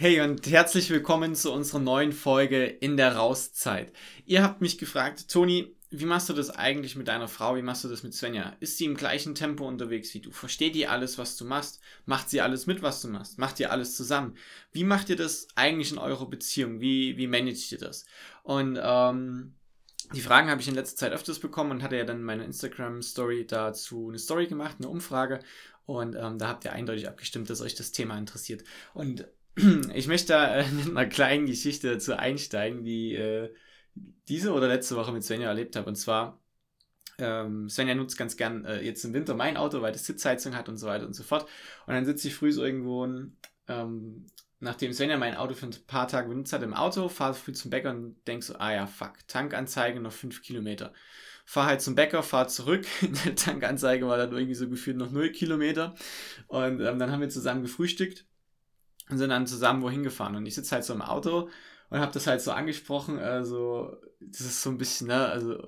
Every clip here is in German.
Hey und herzlich willkommen zu unserer neuen Folge in der Rauszeit. Ihr habt mich gefragt, Toni, wie machst du das eigentlich mit deiner Frau? Wie machst du das mit Svenja? Ist sie im gleichen Tempo unterwegs wie du? Versteht ihr alles, was du machst? Macht sie alles mit, was du machst? Macht ihr alles zusammen? Wie macht ihr das eigentlich in eurer Beziehung? Wie, wie managt ihr das? Und ähm, die Fragen habe ich in letzter Zeit öfters bekommen und hatte ja dann meine Instagram-Story dazu eine Story gemacht, eine Umfrage. Und ähm, da habt ihr eindeutig abgestimmt, dass euch das Thema interessiert. Und ich möchte da äh, mit einer kleinen Geschichte dazu einsteigen, die äh, diese oder letzte Woche mit Svenja erlebt habe. Und zwar, ähm, Svenja nutzt ganz gern äh, jetzt im Winter mein Auto, weil das Sitzheizung hat und so weiter und so fort. Und dann sitze ich früh so irgendwo, ähm, nachdem Svenja mein Auto für ein paar Tage benutzt hat, im Auto, fahre früh zum Bäcker und denke so, ah ja, fuck, Tankanzeige noch fünf Kilometer. Fahr halt zum Bäcker, fahr zurück. Der Tankanzeige war dann irgendwie so gefühlt noch null Kilometer. Und ähm, dann haben wir zusammen gefrühstückt und sind dann zusammen wohin gefahren. Und ich sitze halt so im Auto und habe das halt so angesprochen. Also, das ist so ein bisschen, ne, also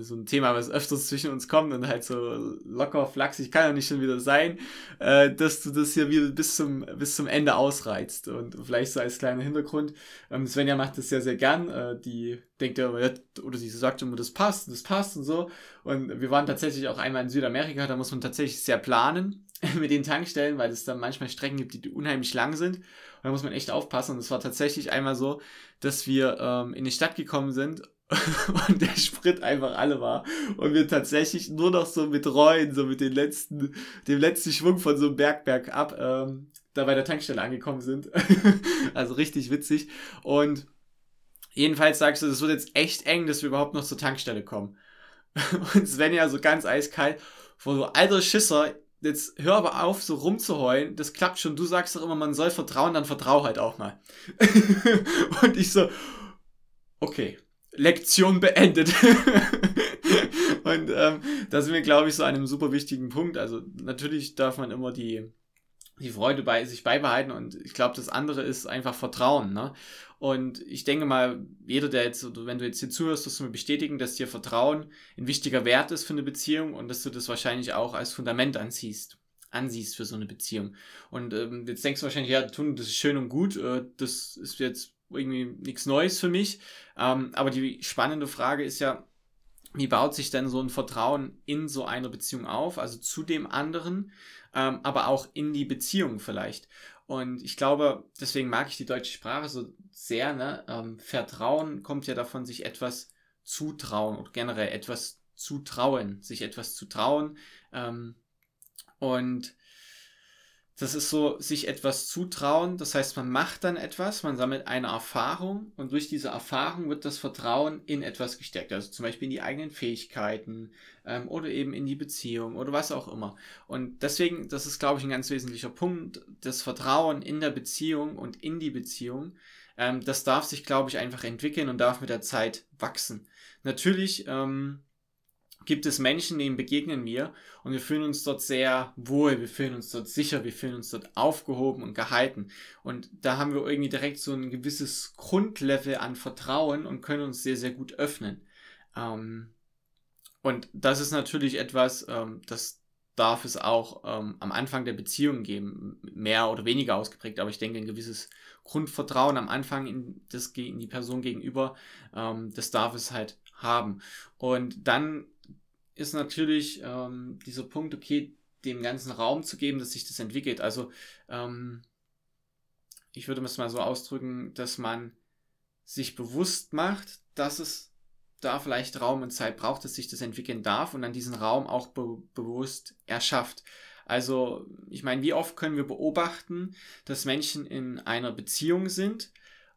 so ein Thema, was öfters zwischen uns kommt und halt so locker, flachsig, kann ja nicht schon wieder sein, äh, dass du das hier wieder bis zum, bis zum Ende ausreizt. Und vielleicht so als kleiner Hintergrund, ähm, Svenja macht das sehr, sehr gern. Äh, die denkt ja, oder sie sagt immer, das passt, das passt und so. Und wir waren tatsächlich auch einmal in Südamerika, da muss man tatsächlich sehr planen mit den Tankstellen, weil es da manchmal Strecken gibt, die unheimlich lang sind. Und da muss man echt aufpassen. Und es war tatsächlich einmal so, dass wir ähm, in die Stadt gekommen sind und der Sprit einfach alle war. Und wir tatsächlich nur noch so mit Reuen, so mit den letzten, dem letzten Schwung von so einem Berg bergab, ähm, da bei der Tankstelle angekommen sind. also richtig witzig. Und jedenfalls sagst du, es wird jetzt echt eng, dass wir überhaupt noch zur Tankstelle kommen. Und Sven ja so ganz eiskalt, vor so alter Schisser, jetzt hör aber auf, so rumzuheulen. Das klappt schon. Du sagst doch immer, man soll vertrauen, dann vertrau halt auch mal. und ich so, okay, Lektion beendet. und ähm, da sind wir, glaube ich, so an einem super wichtigen Punkt. Also natürlich darf man immer die die Freude bei sich beibehalten und ich glaube, das andere ist einfach Vertrauen. Ne? Und ich denke mal, jeder, der jetzt, wenn du jetzt hier zuhörst, wirst du mir bestätigen, dass dir Vertrauen ein wichtiger Wert ist für eine Beziehung und dass du das wahrscheinlich auch als Fundament ansiehst ansiehst für so eine Beziehung. Und ähm, jetzt denkst du wahrscheinlich, ja, tun, das ist schön und gut, äh, das ist jetzt irgendwie nichts Neues für mich. Ähm, aber die spannende Frage ist ja, wie baut sich denn so ein Vertrauen in so einer Beziehung auf, also zu dem anderen, ähm, aber auch in die Beziehung vielleicht. Und ich glaube, deswegen mag ich die deutsche Sprache so sehr. Ne? Ähm, Vertrauen kommt ja davon, sich etwas zutrauen oder generell etwas zutrauen, sich etwas zu trauen. Ähm, und das ist so, sich etwas zutrauen. Das heißt, man macht dann etwas, man sammelt eine Erfahrung und durch diese Erfahrung wird das Vertrauen in etwas gesteckt. Also zum Beispiel in die eigenen Fähigkeiten ähm, oder eben in die Beziehung oder was auch immer. Und deswegen, das ist, glaube ich, ein ganz wesentlicher Punkt. Das Vertrauen in der Beziehung und in die Beziehung, ähm, das darf sich, glaube ich, einfach entwickeln und darf mit der Zeit wachsen. Natürlich, ähm, gibt es Menschen, denen begegnen wir und wir fühlen uns dort sehr wohl, wir fühlen uns dort sicher, wir fühlen uns dort aufgehoben und gehalten. Und da haben wir irgendwie direkt so ein gewisses Grundlevel an Vertrauen und können uns sehr, sehr gut öffnen. Ähm, und das ist natürlich etwas, ähm, das darf es auch ähm, am Anfang der Beziehung geben, mehr oder weniger ausgeprägt, aber ich denke, ein gewisses Grundvertrauen am Anfang in, das, in die Person gegenüber, das darf es halt haben. Und dann ist natürlich ähm, dieser Punkt, okay, dem ganzen Raum zu geben, dass sich das entwickelt. Also ähm, ich würde es mal so ausdrücken, dass man sich bewusst macht, dass es da vielleicht Raum und Zeit braucht, dass sich das entwickeln darf und dann diesen Raum auch be bewusst erschafft. Also, ich meine, wie oft können wir beobachten, dass Menschen in einer Beziehung sind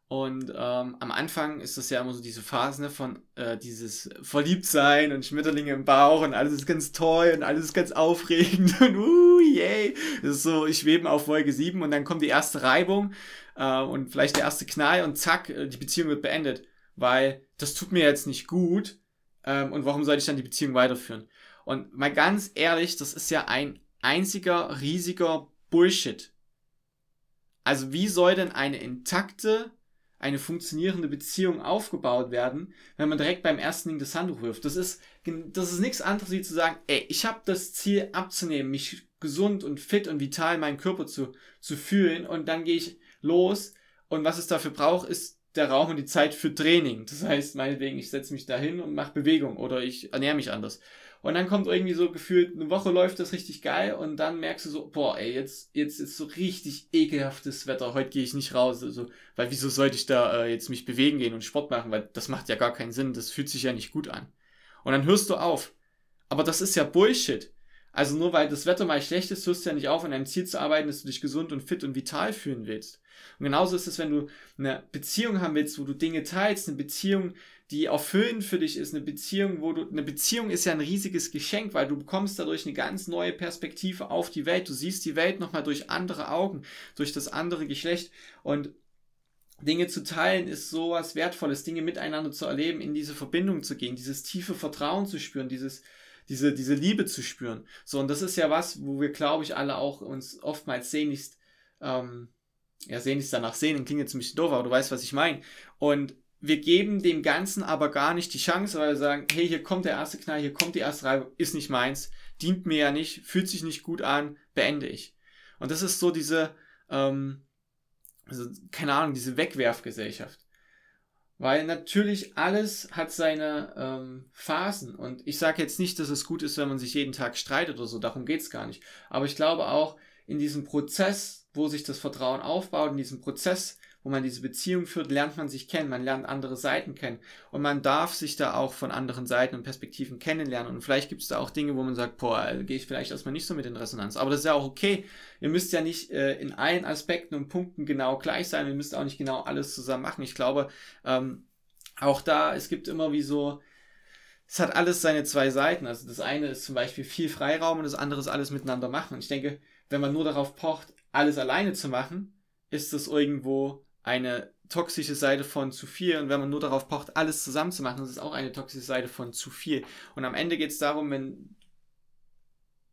Und ähm, am Anfang ist das ja immer so diese Phase ne, von äh, dieses Verliebtsein und Schmetterlinge im Bauch und alles ist ganz toll und alles ist ganz aufregend und uh, yay. Das ist so, ich schwebe auf Wolke 7 und dann kommt die erste Reibung äh, und vielleicht der erste Knall und zack, äh, die Beziehung wird beendet. Weil das tut mir jetzt nicht gut ähm, und warum soll ich dann die Beziehung weiterführen? Und mal ganz ehrlich, das ist ja ein einziger riesiger Bullshit. Also wie soll denn eine intakte eine funktionierende Beziehung aufgebaut werden, wenn man direkt beim ersten Ding das Handtuch wirft. Das ist, das ist nichts anderes, wie zu sagen, ey, ich habe das Ziel abzunehmen, mich gesund und fit und vital in meinem Körper zu, zu fühlen und dann gehe ich los und was es dafür braucht, ist der Raum und die Zeit für Training. Das heißt, meinetwegen, ich setze mich dahin und mache Bewegung oder ich ernähre mich anders. Und dann kommt irgendwie so gefühlt, eine Woche läuft das richtig geil und dann merkst du so, boah, ey, jetzt, jetzt ist so richtig ekelhaftes Wetter, heute gehe ich nicht raus, also, weil wieso sollte ich da äh, jetzt mich bewegen gehen und Sport machen, weil das macht ja gar keinen Sinn, das fühlt sich ja nicht gut an. Und dann hörst du auf. Aber das ist ja Bullshit. Also nur weil das Wetter mal schlecht ist, hörst du ja nicht auf, an einem Ziel zu arbeiten, dass du dich gesund und fit und vital fühlen willst. Und genauso ist es, wenn du eine Beziehung haben willst, wo du Dinge teilst, eine Beziehung, die erfüllend für dich ist, eine Beziehung, wo du, eine Beziehung ist ja ein riesiges Geschenk, weil du bekommst dadurch eine ganz neue Perspektive auf die Welt. Du siehst die Welt nochmal durch andere Augen, durch das andere Geschlecht und Dinge zu teilen ist so was Wertvolles, Dinge miteinander zu erleben, in diese Verbindung zu gehen, dieses tiefe Vertrauen zu spüren, dieses, diese, diese Liebe zu spüren. So, und das ist ja was, wo wir, glaube ich, alle auch uns oftmals sehnlichst, ähm, ja, sehnlichst danach sehen, klingt jetzt ein bisschen doof, aber du weißt, was ich meine. Und wir geben dem Ganzen aber gar nicht die Chance, weil wir sagen, hey, hier kommt der erste Knall, hier kommt die erste Reibe, ist nicht meins, dient mir ja nicht, fühlt sich nicht gut an, beende ich. Und das ist so diese, ähm, also, keine Ahnung, diese Wegwerfgesellschaft. Weil natürlich alles hat seine ähm, Phasen. Und ich sage jetzt nicht, dass es gut ist, wenn man sich jeden Tag streitet oder so, darum geht's gar nicht. Aber ich glaube auch, in diesem Prozess, wo sich das Vertrauen aufbaut, in diesem Prozess, wo man diese Beziehung führt, lernt man sich kennen, man lernt andere Seiten kennen und man darf sich da auch von anderen Seiten und Perspektiven kennenlernen und vielleicht gibt es da auch Dinge, wo man sagt, boah, äh, gehe ich vielleicht erstmal nicht so mit in Resonanz, aber das ist ja auch okay. Ihr müsst ja nicht äh, in allen Aspekten und Punkten genau gleich sein, ihr müsst auch nicht genau alles zusammen machen. Ich glaube, ähm, auch da, es gibt immer wie so, es hat alles seine zwei Seiten. Also das eine ist zum Beispiel viel Freiraum und das andere ist alles miteinander machen. Und ich denke, wenn man nur darauf pocht, alles alleine zu machen, ist das irgendwo eine toxische Seite von zu viel und wenn man nur darauf pocht, alles zusammen zu machen, das ist auch eine toxische Seite von zu viel. Und am Ende geht es darum, wenn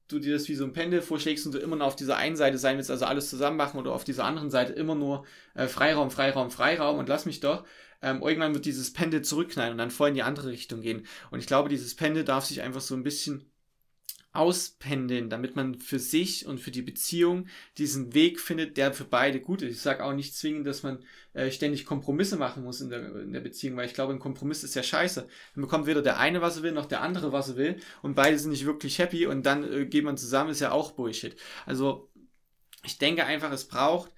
du dir das wie so ein Pendel vorschlägst und du immer nur auf dieser einen Seite sein willst, also alles zusammen machen oder auf dieser anderen Seite immer nur äh, Freiraum, Freiraum, Freiraum und lass mich doch, ähm, irgendwann wird dieses Pendel zurückknallen und dann voll in die andere Richtung gehen. Und ich glaube, dieses Pendel darf sich einfach so ein bisschen auspendeln, damit man für sich und für die Beziehung diesen Weg findet, der für beide gut ist. Ich sage auch nicht zwingend, dass man äh, ständig Kompromisse machen muss in der, in der Beziehung, weil ich glaube, ein Kompromiss ist ja scheiße. Dann bekommt weder der eine, was er will, noch der andere, was er will und beide sind nicht wirklich happy und dann äh, geht man zusammen, ist ja auch Bullshit. Also ich denke einfach, es braucht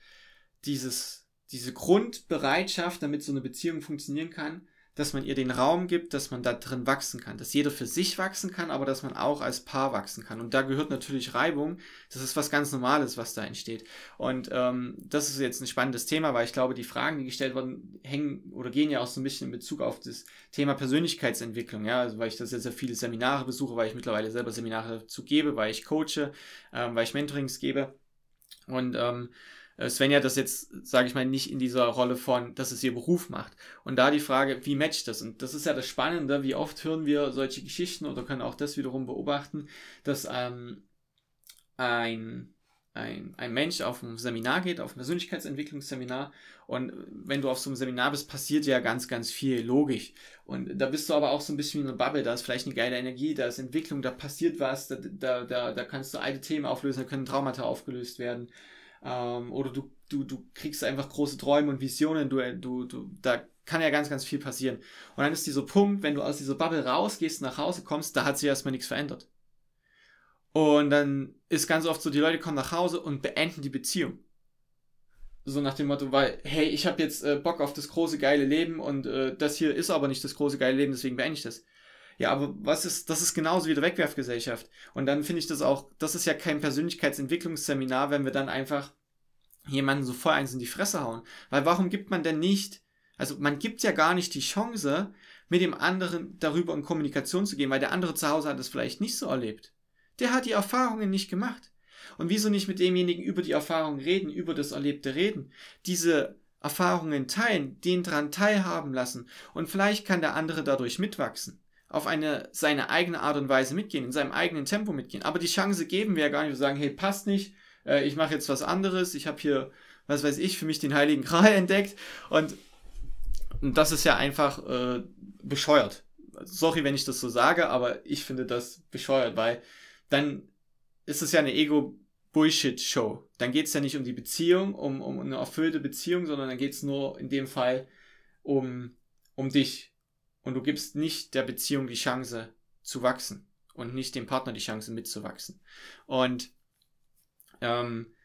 dieses, diese Grundbereitschaft, damit so eine Beziehung funktionieren kann, dass man ihr den Raum gibt, dass man da drin wachsen kann, dass jeder für sich wachsen kann, aber dass man auch als Paar wachsen kann. Und da gehört natürlich Reibung. Das ist was ganz Normales, was da entsteht. Und ähm, das ist jetzt ein spannendes Thema, weil ich glaube, die Fragen, die gestellt wurden, hängen oder gehen ja auch so ein bisschen in Bezug auf das Thema Persönlichkeitsentwicklung. Ja, also weil ich da sehr, sehr viele Seminare besuche, weil ich mittlerweile selber Seminare dazu gebe, weil ich coache, ähm, weil ich Mentorings gebe. Und ähm, äh, Svenja das jetzt, sage ich mal, nicht in dieser Rolle von, dass es ihr Beruf macht. Und da die Frage, wie matcht das? Und das ist ja das Spannende, wie oft hören wir solche Geschichten oder können auch das wiederum beobachten, dass ähm, ein, ein, ein Mensch auf ein Seminar geht, auf ein Persönlichkeitsentwicklungsseminar und wenn du auf so einem Seminar bist, passiert ja ganz, ganz viel, logisch. Und da bist du aber auch so ein bisschen wie eine Bubble, da ist vielleicht eine geile Energie, da ist Entwicklung, da passiert was, da, da, da, da kannst du alte Themen auflösen, da können Traumata aufgelöst werden. Ähm, oder du, du, du kriegst einfach große Träume und Visionen, du, du, du, da kann ja ganz, ganz viel passieren. Und dann ist dieser Punkt, wenn du aus dieser Bubble rausgehst, nach Hause kommst, da hat sich erstmal nichts verändert. Und dann ist ganz oft so, die Leute kommen nach Hause und beenden die Beziehung. So nach dem Motto, weil, hey, ich habe jetzt äh, Bock auf das große geile Leben und äh, das hier ist aber nicht das große geile Leben, deswegen beende ich das. Ja, aber was ist, das ist genauso wie die Wegwerfgesellschaft. Und dann finde ich das auch, das ist ja kein Persönlichkeitsentwicklungsseminar, wenn wir dann einfach jemanden so voll eins in die Fresse hauen. Weil warum gibt man denn nicht Also man gibt ja gar nicht die Chance, mit dem anderen darüber in Kommunikation zu gehen, weil der andere zu Hause hat es vielleicht nicht so erlebt. Der hat die Erfahrungen nicht gemacht. Und wieso nicht mit demjenigen über die Erfahrungen reden, über das Erlebte reden, diese Erfahrungen teilen, den dran teilhaben lassen und vielleicht kann der andere dadurch mitwachsen, auf eine seine eigene Art und Weise mitgehen, in seinem eigenen Tempo mitgehen. Aber die Chance geben wir ja gar nicht, wir sagen, hey, passt nicht, äh, ich mache jetzt was anderes, ich habe hier, was weiß ich, für mich den Heiligen Gral entdeckt und, und das ist ja einfach äh, bescheuert. Sorry, wenn ich das so sage, aber ich finde das bescheuert, weil dann ist es ja eine Ego-Bullshit-Show. Dann geht es ja nicht um die Beziehung, um, um eine erfüllte Beziehung, sondern dann geht es nur in dem Fall um, um dich. Und du gibst nicht der Beziehung die Chance zu wachsen und nicht dem Partner die Chance mitzuwachsen. Und ähm,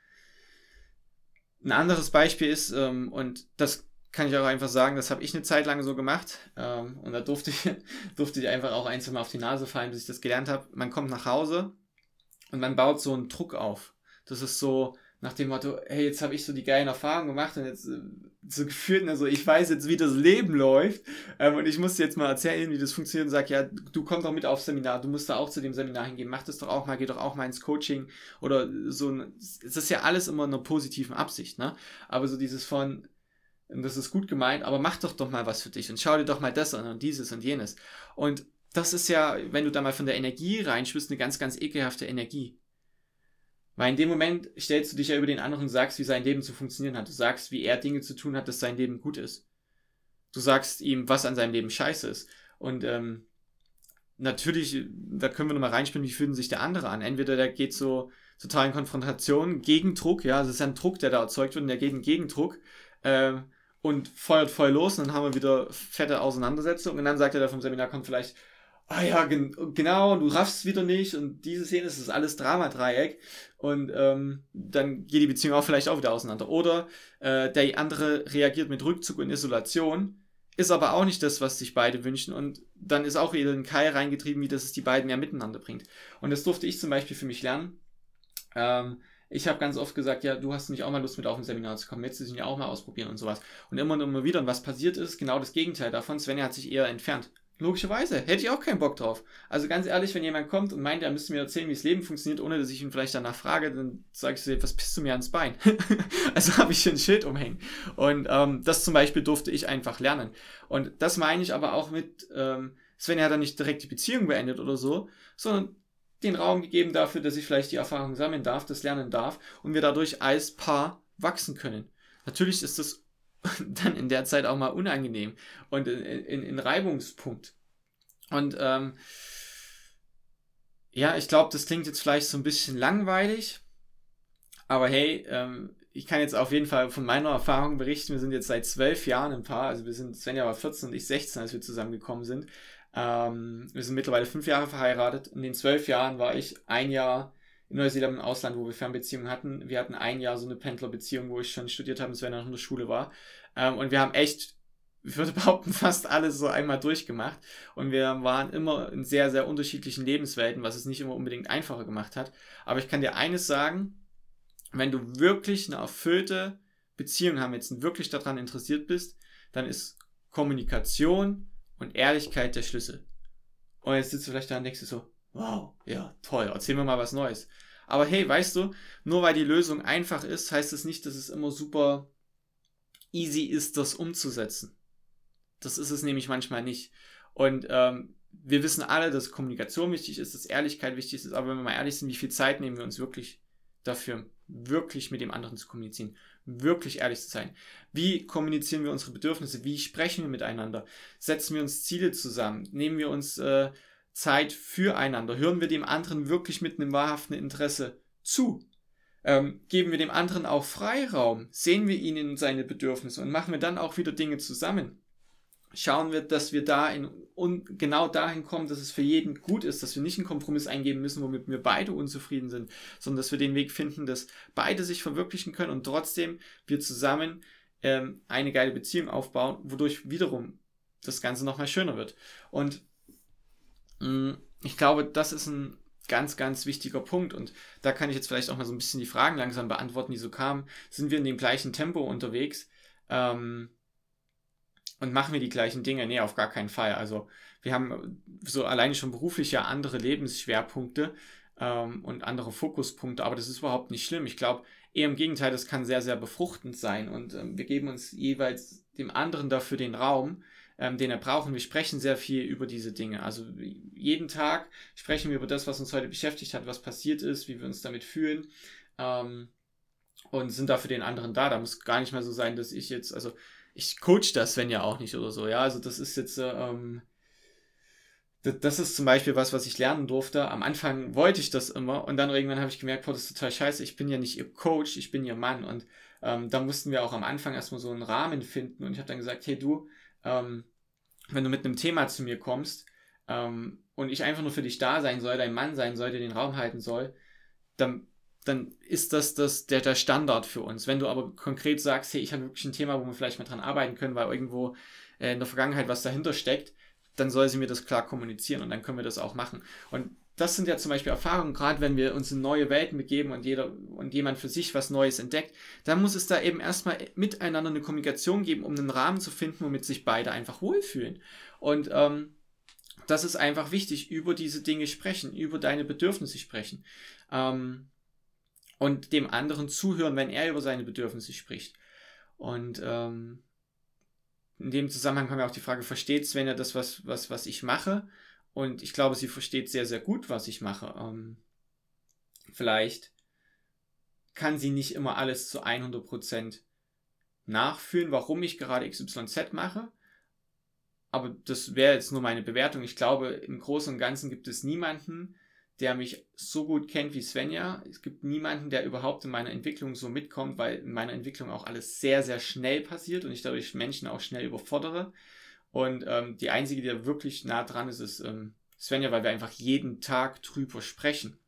ein anderes Beispiel ist, ähm, und das kann ich auch einfach sagen, das habe ich eine Zeit lang so gemacht. Ähm, und da durfte ich, durfte ich einfach auch ein, zwei Mal auf die Nase fallen, bis ich das gelernt habe. Man kommt nach Hause und man baut so einen Druck auf. Das ist so nach dem Motto, hey, jetzt habe ich so die geilen Erfahrungen gemacht und jetzt äh, so gefühlt, also ich weiß jetzt, wie das Leben läuft ähm, und ich muss dir jetzt mal erzählen, wie das funktioniert und sag, ja, du kommst doch mit aufs Seminar, du musst da auch zu dem Seminar hingehen, mach das doch auch mal, geh doch auch mal ins Coaching oder so. Es ist ja alles immer in einer positiven Absicht, ne? Aber so dieses von, das ist gut gemeint, aber mach doch doch mal was für dich und schau dir doch mal das an und dieses und jenes. Und das ist ja, wenn du da mal von der Energie reinschwist, eine ganz, ganz ekelhafte Energie. Weil in dem Moment stellst du dich ja über den anderen und sagst, wie sein Leben zu funktionieren hat. Du sagst, wie er Dinge zu tun hat, dass sein Leben gut ist. Du sagst ihm, was an seinem Leben scheiße ist. Und ähm, natürlich, da können wir nochmal reinspielen, wie fühlt sich der andere an. Entweder der geht so total in Konfrontation, Gegendruck, ja, es ist ja ein Druck, der da erzeugt wird und der geht in Gegendruck äh, und feuert voll los und dann haben wir wieder fette Auseinandersetzungen und dann sagt er da vom Seminar, kommt vielleicht, ah ja, gen genau, du raffst wieder nicht und diese Szene ist alles Drama-Dreieck und ähm, dann geht die Beziehung auch vielleicht auch wieder auseinander. Oder äh, der andere reagiert mit Rückzug und Isolation, ist aber auch nicht das, was sich beide wünschen und dann ist auch wieder ein Keil reingetrieben, wie das es die beiden mehr miteinander bringt. Und das durfte ich zum Beispiel für mich lernen. Ähm, ich habe ganz oft gesagt, ja, du hast nicht auch mal Lust mit auf ein Seminar zu kommen, willst du dich ja auch mal ausprobieren und sowas. Und immer und immer wieder, und was passiert ist, genau das Gegenteil davon, Svenja hat sich eher entfernt. Logischerweise, hätte ich auch keinen Bock drauf. Also ganz ehrlich, wenn jemand kommt und meint, er müsste mir erzählen, wie das Leben funktioniert, ohne dass ich ihn vielleicht danach frage, dann sage ich so, was pisst du mir ans Bein? also habe ich hier ein Schild umhängen. Und ähm, das zum Beispiel durfte ich einfach lernen. Und das meine ich aber auch mit, ähm, Sven hat dann nicht direkt die Beziehung beendet oder so, sondern den Raum gegeben dafür, dass ich vielleicht die Erfahrung sammeln darf, das lernen darf und wir dadurch als Paar wachsen können. Natürlich ist das dann in der Zeit auch mal unangenehm und in, in, in Reibungspunkt. Und ähm, ja, ich glaube, das klingt jetzt vielleicht so ein bisschen langweilig, aber hey, ähm, ich kann jetzt auf jeden Fall von meiner Erfahrung berichten. Wir sind jetzt seit zwölf Jahren ein Paar, also wir sind, Svenja war 14 und ich 16, als wir zusammengekommen sind. Ähm, wir sind mittlerweile fünf Jahre verheiratet. In den zwölf Jahren war ich ein Jahr in Neuseeland im Ausland, wo wir Fernbeziehungen hatten. Wir hatten ein Jahr so eine Pendlerbeziehung, wo ich schon studiert habe, und noch in der Schule war. Ähm, und wir haben echt, ich würde behaupten, fast alles so einmal durchgemacht. Und wir waren immer in sehr, sehr unterschiedlichen Lebenswelten, was es nicht immer unbedingt einfacher gemacht hat. Aber ich kann dir eines sagen, wenn du wirklich eine erfüllte Beziehung haben willst und wirklich daran interessiert bist, dann ist Kommunikation und Ehrlichkeit der Schlüssel. Und jetzt sitzt du vielleicht da und denkst du so, wow, ja, toll, erzähl mir mal was Neues. Aber hey, weißt du, nur weil die Lösung einfach ist, heißt es das nicht, dass es immer super easy ist, das umzusetzen. Das ist es nämlich manchmal nicht. Und ähm, wir wissen alle, dass Kommunikation wichtig ist, dass Ehrlichkeit wichtig ist, aber wenn wir mal ehrlich sind, wie viel Zeit nehmen wir uns wirklich dafür, wirklich mit dem anderen zu kommunizieren, wirklich ehrlich zu sein. Wie kommunizieren wir unsere Bedürfnisse? Wie sprechen wir miteinander? Setzen wir uns Ziele zusammen? Nehmen wir uns äh, Zeit füreinander? Hören wir dem anderen wirklich mit einem wahrhaften Interesse zu? Ähm, geben wir dem anderen auch Freiraum? Sehen wir ihn in seine Bedürfnisse und machen wir dann auch wieder Dinge zusammen? schauen wir, dass wir da in, und genau dahin kommen, dass es für jeden gut ist, dass wir nicht einen Kompromiss eingeben müssen, womit wir beide unzufrieden sind, sondern dass wir den Weg finden, dass beide sich verwirklichen können und trotzdem wir zusammen ähm, eine geile Beziehung aufbauen, wodurch wiederum das Ganze nochmal schöner wird. Und ich glaube, das ist ein ganz, ganz wichtiger Punkt. Und da kann ich jetzt vielleicht auch mal so ein bisschen die Fragen langsam beantworten, die so kamen. Sind wir in dem gleichen Tempo unterwegs? Ähm, und machen wir die gleichen Dinge? Nee, auf gar keinen Fall. Also wir haben so alleine schon beruflich ja andere Lebensschwerpunkte ähm, und andere Fokuspunkte, aber das ist überhaupt nicht schlimm. Ich glaube, eher im Gegenteil, das kann sehr, sehr befruchtend sein und ähm, wir geben uns jeweils dem anderen dafür den Raum, ähm, den er braucht. Und wir sprechen sehr viel über diese Dinge. Also jeden Tag sprechen wir über das, was uns heute beschäftigt hat, was passiert ist, wie wir uns damit fühlen. Ähm, und sind da für den anderen da. Da muss gar nicht mehr so sein, dass ich jetzt, also ich coach das, wenn ja auch nicht oder so. Ja, also das ist jetzt, ähm, das ist zum Beispiel was, was ich lernen durfte. Am Anfang wollte ich das immer und dann irgendwann habe ich gemerkt, boah, das ist total scheiße. Ich bin ja nicht ihr Coach, ich bin ihr Mann. Und ähm, da mussten wir auch am Anfang erstmal so einen Rahmen finden. Und ich habe dann gesagt, hey du, ähm, wenn du mit einem Thema zu mir kommst ähm, und ich einfach nur für dich da sein soll, dein Mann sein soll, der den Raum halten soll, dann dann ist das, das der, der Standard für uns. Wenn du aber konkret sagst, hey, ich habe wirklich ein Thema, wo wir vielleicht mal dran arbeiten können, weil irgendwo äh, in der Vergangenheit was dahinter steckt, dann soll sie mir das klar kommunizieren und dann können wir das auch machen. Und das sind ja zum Beispiel Erfahrungen, gerade wenn wir uns in neue Welten begeben und jeder und jemand für sich was Neues entdeckt, dann muss es da eben erstmal miteinander eine Kommunikation geben, um einen Rahmen zu finden, womit sich beide einfach wohlfühlen. Und ähm, das ist einfach wichtig, über diese Dinge sprechen, über deine Bedürfnisse sprechen. Ähm, und dem anderen zuhören, wenn er über seine Bedürfnisse spricht. Und ähm, in dem Zusammenhang haben wir auch die Frage, versteht Svenja das, was, was, was ich mache? Und ich glaube, sie versteht sehr, sehr gut, was ich mache. Ähm, vielleicht kann sie nicht immer alles zu 100% nachfühlen, warum ich gerade XYZ mache. Aber das wäre jetzt nur meine Bewertung. Ich glaube, im Großen und Ganzen gibt es niemanden, der mich so gut kennt wie Svenja. Es gibt niemanden, der überhaupt in meiner Entwicklung so mitkommt, weil in meiner Entwicklung auch alles sehr, sehr schnell passiert und ich dadurch Menschen auch schnell überfordere. Und ähm, die einzige, die da wirklich nah dran ist, ist ähm, Svenja, weil wir einfach jeden Tag drüber sprechen.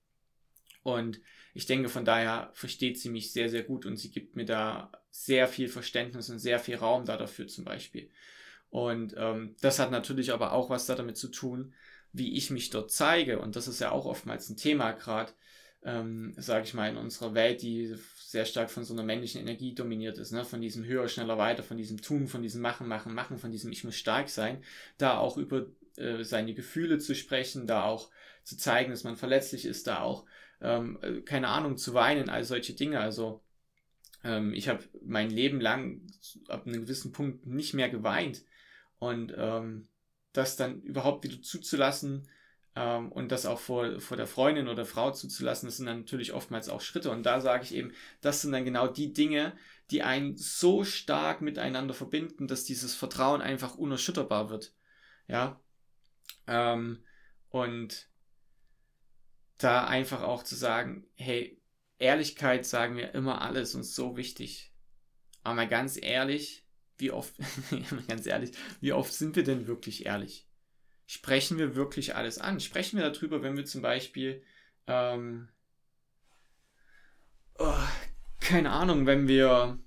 Und ich denke, von daher versteht sie mich sehr, sehr gut und sie gibt mir da sehr viel Verständnis und sehr viel Raum da dafür zum Beispiel. Und ähm, das hat natürlich aber auch was da damit zu tun, wie ich mich dort zeige. Und das ist ja auch oftmals ein Thema gerade, ähm, sage ich mal, in unserer Welt, die sehr stark von so einer männlichen Energie dominiert ist, ne? von diesem höher, schneller, weiter, von diesem Tun, von diesem Machen, Machen, Machen, von diesem Ich muss stark sein, da auch über äh, seine Gefühle zu sprechen, da auch zu zeigen, dass man verletzlich ist, da auch, ähm, äh, keine Ahnung, zu weinen, all solche Dinge. Also ähm, ich habe mein Leben lang ab einem gewissen Punkt nicht mehr geweint. Und ähm, das dann überhaupt wieder zuzulassen ähm, und das auch vor, vor der Freundin oder Frau zuzulassen, das sind dann natürlich oftmals auch Schritte. Und da sage ich eben, das sind dann genau die Dinge, die einen so stark miteinander verbinden, dass dieses Vertrauen einfach unerschütterbar wird. Ja. Ähm, und da einfach auch zu sagen, hey, Ehrlichkeit sagen wir immer alles und so wichtig. Aber mal ganz ehrlich, wie oft, ganz ehrlich, wie oft sind wir denn wirklich ehrlich? Sprechen wir wirklich alles an? Sprechen wir darüber, wenn wir zum Beispiel, ähm, oh, keine Ahnung, wenn wir,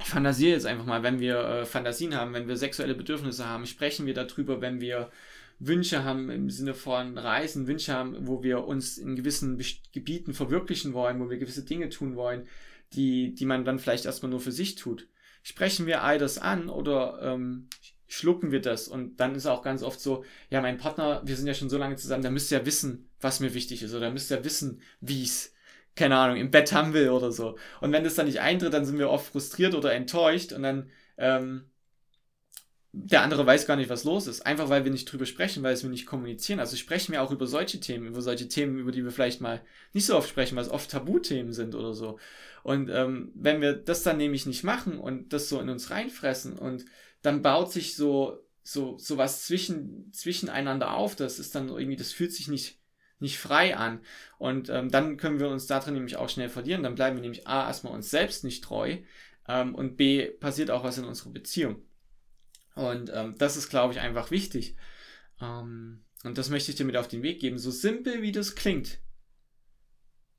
ich fantasiere jetzt einfach mal, wenn wir äh, Fantasien haben, wenn wir sexuelle Bedürfnisse haben, sprechen wir darüber, wenn wir Wünsche haben im Sinne von Reisen, Wünsche haben, wo wir uns in gewissen Gebieten verwirklichen wollen, wo wir gewisse Dinge tun wollen, die, die man dann vielleicht erstmal nur für sich tut sprechen wir all das an oder ähm, schlucken wir das? Und dann ist auch ganz oft so, ja, mein Partner, wir sind ja schon so lange zusammen, der müsste ja wissen, was mir wichtig ist oder der müsste ja wissen, wie es, keine Ahnung, im Bett haben will oder so. Und wenn das dann nicht eintritt, dann sind wir oft frustriert oder enttäuscht und dann ähm, der andere weiß gar nicht, was los ist. Einfach weil wir nicht drüber sprechen, weil wir nicht kommunizieren. Also sprechen wir auch über solche Themen, über solche Themen, über die wir vielleicht mal nicht so oft sprechen, weil es oft Tabuthemen sind oder so. Und ähm, wenn wir das dann nämlich nicht machen und das so in uns reinfressen und dann baut sich so so so was zwischen zwischeneinander auf. Das ist dann irgendwie, das fühlt sich nicht nicht frei an. Und ähm, dann können wir uns darin nämlich auch schnell verlieren. Dann bleiben wir nämlich A, erstmal uns selbst nicht treu ähm, und B, passiert auch was in unserer Beziehung. Und ähm, das ist, glaube ich, einfach wichtig. Ähm, und das möchte ich dir mit auf den Weg geben. So simpel wie das klingt.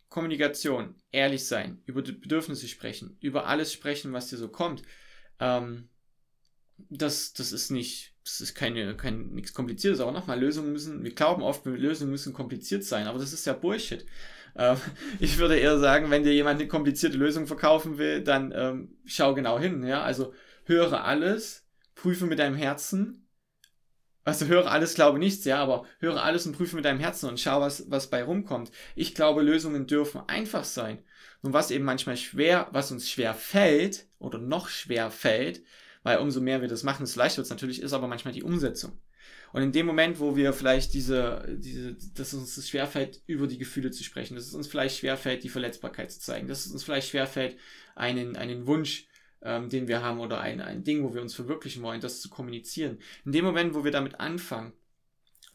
Kommunikation, ehrlich sein, über die Bedürfnisse sprechen, über alles sprechen, was dir so kommt. Ähm, das, das ist nicht, das ist keine, kein, nichts Kompliziertes. Aber nochmal, Lösungen müssen, wir glauben oft, Lösungen müssen kompliziert sein, aber das ist ja Bullshit. Ähm, ich würde eher sagen, wenn dir jemand eine komplizierte Lösung verkaufen will, dann ähm, schau genau hin, ja. Also höre alles, prüfe mit deinem Herzen. Also höre alles, glaube nichts, ja, aber höre alles und prüfe mit deinem Herzen und schau, was, was bei rumkommt. Ich glaube, Lösungen dürfen einfach sein. Und was eben manchmal schwer, was uns schwer fällt oder noch schwer fällt, weil umso mehr wir das machen, desto leichter wird es natürlich, ist aber manchmal die Umsetzung. Und in dem Moment, wo wir vielleicht diese, diese, dass uns das schwerfällt, über die Gefühle zu sprechen, dass es uns vielleicht schwerfällt, die Verletzbarkeit zu zeigen, dass es uns vielleicht schwerfällt, einen, einen Wunsch, ähm, den wir haben oder ein, ein Ding, wo wir uns verwirklichen wollen, das zu kommunizieren. In dem Moment, wo wir damit anfangen,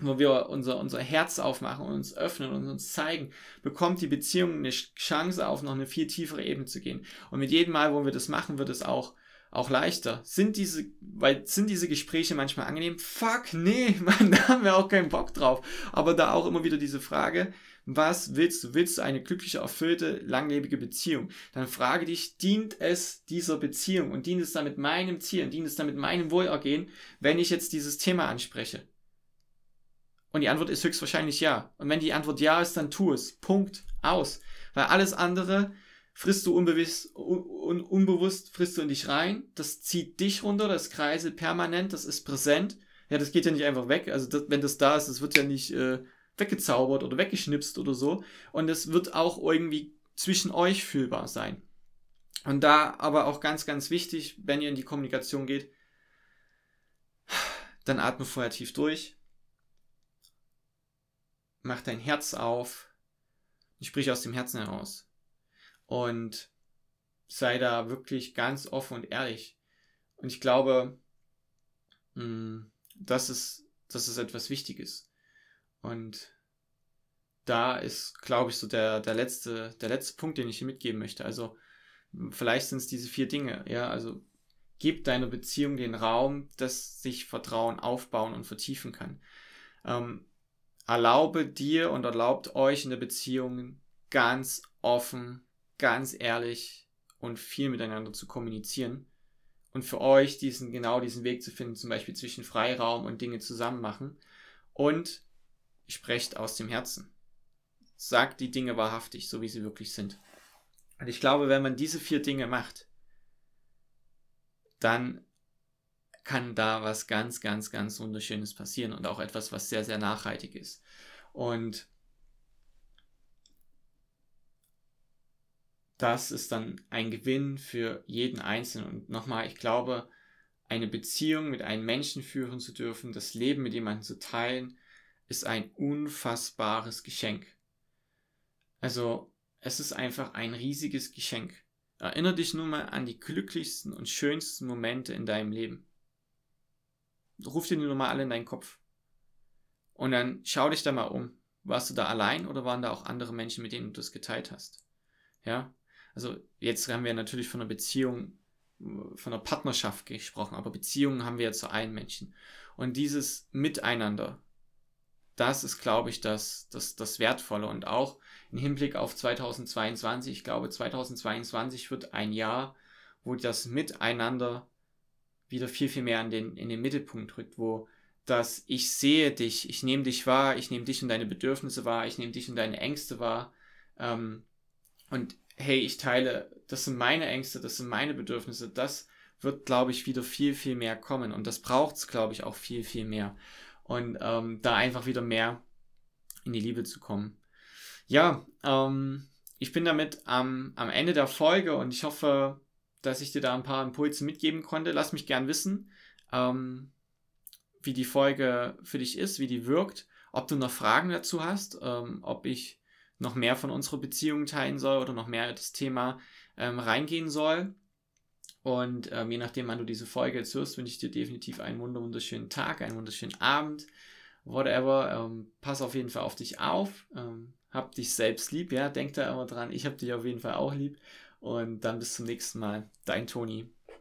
wo wir unser, unser Herz aufmachen und uns öffnen und uns zeigen, bekommt die Beziehung eine Chance auf noch eine viel tiefere Ebene zu gehen. Und mit jedem Mal, wo wir das machen, wird es auch auch leichter. Sind diese, weil sind diese Gespräche manchmal angenehm? Fuck, nee, man, da haben wir auch keinen Bock drauf. Aber da auch immer wieder diese Frage, was willst du? Willst du eine glückliche, erfüllte, langlebige Beziehung? Dann frage dich, dient es dieser Beziehung und dient es damit meinem Ziel und dient es damit meinem Wohlergehen, wenn ich jetzt dieses Thema anspreche? Und die Antwort ist höchstwahrscheinlich ja. Und wenn die Antwort ja ist, dann tu es. Punkt. Aus. Weil alles andere frisst du unbewusst, un, unbewusst frisst du in dich rein, das zieht dich runter, das kreiselt permanent, das ist präsent. Ja, das geht ja nicht einfach weg. Also das, wenn das da ist, das wird ja nicht äh, weggezaubert oder weggeschnipst oder so. Und es wird auch irgendwie zwischen euch fühlbar sein. Und da aber auch ganz, ganz wichtig, wenn ihr in die Kommunikation geht, dann atme vorher tief durch. Mach dein Herz auf. Und sprich aus dem Herzen heraus und sei da wirklich ganz offen und ehrlich. Und ich glaube, hm, das ist, das ist etwas Wichtiges. Und da ist, glaube ich, so der, der letzte, der letzte Punkt, den ich hier mitgeben möchte. Also, vielleicht sind es diese vier Dinge, ja, also gib deiner Beziehung den Raum, dass sich Vertrauen aufbauen und vertiefen kann. Ähm, erlaube dir und erlaubt euch in der Beziehung ganz offen ganz ehrlich und viel miteinander zu kommunizieren und für euch diesen genau diesen Weg zu finden, zum Beispiel zwischen Freiraum und Dinge zusammen machen und sprecht aus dem Herzen. Sagt die Dinge wahrhaftig, so wie sie wirklich sind. Und ich glaube, wenn man diese vier Dinge macht, dann kann da was ganz, ganz, ganz Wunderschönes passieren und auch etwas, was sehr, sehr nachhaltig ist. Und das ist dann ein Gewinn für jeden Einzelnen. Und nochmal, ich glaube, eine Beziehung mit einem Menschen führen zu dürfen, das Leben mit jemandem zu teilen, ist ein unfassbares Geschenk. Also, es ist einfach ein riesiges Geschenk. Erinnere dich nur mal an die glücklichsten und schönsten Momente in deinem Leben. Ruf dir nur mal alle in deinen Kopf. Und dann schau dich da mal um. Warst du da allein oder waren da auch andere Menschen, mit denen du das geteilt hast? Ja? Also jetzt haben wir natürlich von einer Beziehung, von einer Partnerschaft gesprochen, aber Beziehungen haben wir ja zu allen Menschen. Und dieses Miteinander, das ist, glaube ich, das, das, das Wertvolle. Und auch im Hinblick auf 2022, ich glaube, 2022 wird ein Jahr, wo das Miteinander wieder viel, viel mehr in den, in den Mittelpunkt rückt, wo das Ich sehe dich, ich nehme dich wahr, ich nehme dich und deine Bedürfnisse wahr, ich nehme dich und deine Ängste wahr. Ähm, und hey, ich teile, das sind meine Ängste, das sind meine Bedürfnisse, das wird, glaube ich, wieder viel, viel mehr kommen. Und das braucht es, glaube ich, auch viel, viel mehr. Und ähm, da einfach wieder mehr in die Liebe zu kommen. Ja, ähm, ich bin damit am, am Ende der Folge und ich hoffe, dass ich dir da ein paar Impulse mitgeben konnte. Lass mich gern wissen, ähm, wie die Folge für dich ist, wie die wirkt, ob du noch Fragen dazu hast, ähm, ob ich noch mehr von unserer Beziehung teilen soll oder noch mehr das Thema ähm, reingehen soll. Und ähm, je nachdem, wann du diese Folge jetzt hörst, wünsche ich dir definitiv einen wunderschönen Tag, einen wunderschönen Abend, whatever. Ähm, pass auf jeden Fall auf dich auf. Ähm, hab dich selbst lieb, ja, denk da immer dran. Ich hab dich auf jeden Fall auch lieb. Und dann bis zum nächsten Mal. Dein Toni.